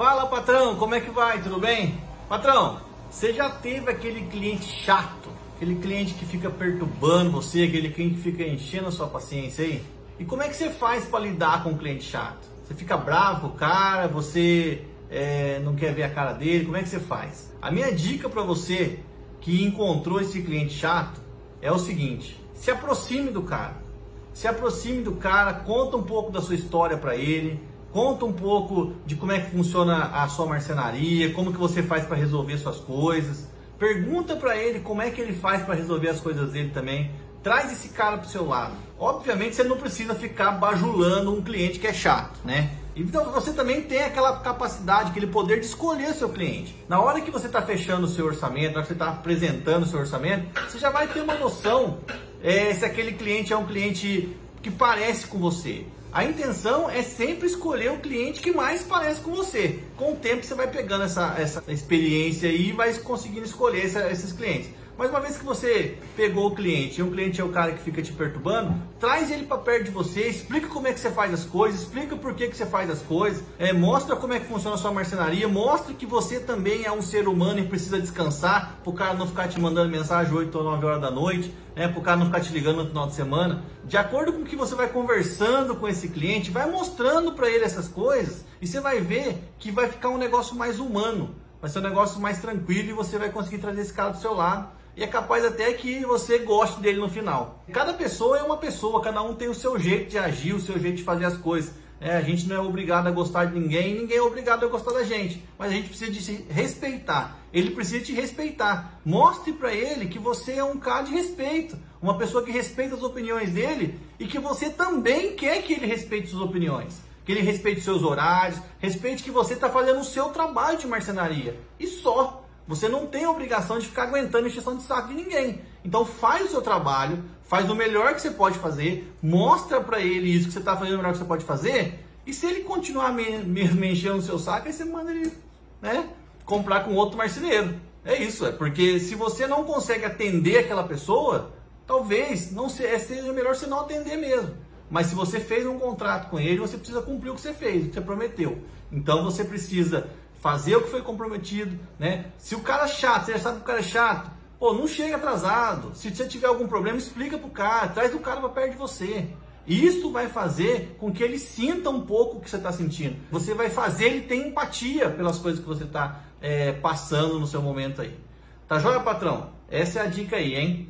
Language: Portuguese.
Fala patrão, como é que vai? Tudo bem? Patrão, você já teve aquele cliente chato, aquele cliente que fica perturbando você, aquele cliente que fica enchendo a sua paciência aí? E como é que você faz para lidar com um cliente chato? Você fica bravo com o cara, você é, não quer ver a cara dele, como é que você faz? A minha dica para você que encontrou esse cliente chato é o seguinte: se aproxime do cara. Se aproxime do cara, conta um pouco da sua história para ele, conta um pouco de como é que funciona a sua marcenaria, como que você faz para resolver suas coisas. Pergunta para ele como é que ele faz para resolver as coisas dele também. Traz esse cara pro seu lado. Obviamente você não precisa ficar bajulando um cliente que é chato, né? Então você também tem aquela capacidade, aquele poder de escolher seu cliente. Na hora que você está fechando o seu orçamento, na hora que você está apresentando o seu orçamento, você já vai ter uma noção é, se aquele cliente é um cliente que parece com você. A intenção é sempre escolher o cliente que mais parece com você. Com o tempo você vai pegando essa, essa experiência e vai conseguindo escolher essa, esses clientes. Mas uma vez que você pegou o cliente e o cliente é o cara que fica te perturbando, traz ele para perto de você, explica como é que você faz as coisas, explica por que, que você faz as coisas, é, mostra como é que funciona a sua marcenaria, mostra que você também é um ser humano e precisa descansar, para o cara não ficar te mandando mensagem 8 ou 9 horas da noite, né, para o cara não ficar te ligando no final de semana. De acordo com o que você vai conversando com esse cliente, vai mostrando para ele essas coisas e você vai ver que vai ficar um negócio mais humano. Vai ser um negócio mais tranquilo e você vai conseguir trazer esse cara do seu lado e é capaz até que você goste dele no final. Cada pessoa é uma pessoa, cada um tem o seu jeito de agir, o seu jeito de fazer as coisas. É, a gente não é obrigado a gostar de ninguém, ninguém é obrigado a gostar da gente, mas a gente precisa de se respeitar. Ele precisa te respeitar. Mostre para ele que você é um cara de respeito, uma pessoa que respeita as opiniões dele e que você também quer que ele respeite suas opiniões. Que ele respeite seus horários, respeite que você está fazendo o seu trabalho de marcenaria. E só. Você não tem a obrigação de ficar aguentando encheção de saco de ninguém. Então faz o seu trabalho, faz o melhor que você pode fazer, mostra para ele isso que você está fazendo o melhor que você pode fazer. E se ele continuar me, me, me enchendo o seu saco, aí você manda ele né, comprar com outro marceneiro. É isso, é porque se você não consegue atender aquela pessoa, talvez não é, seja melhor você não atender mesmo. Mas se você fez um contrato com ele, você precisa cumprir o que você fez, o que você prometeu. Então você precisa fazer o que foi comprometido, né? Se o cara é chato, você já sabe que o cara é chato, pô, não chega atrasado. Se você tiver algum problema, explica pro cara, traz o cara para perto de você. Isso vai fazer com que ele sinta um pouco o que você está sentindo. Você vai fazer ele ter empatia pelas coisas que você está é, passando no seu momento aí. Tá joia, patrão? Essa é a dica aí, hein?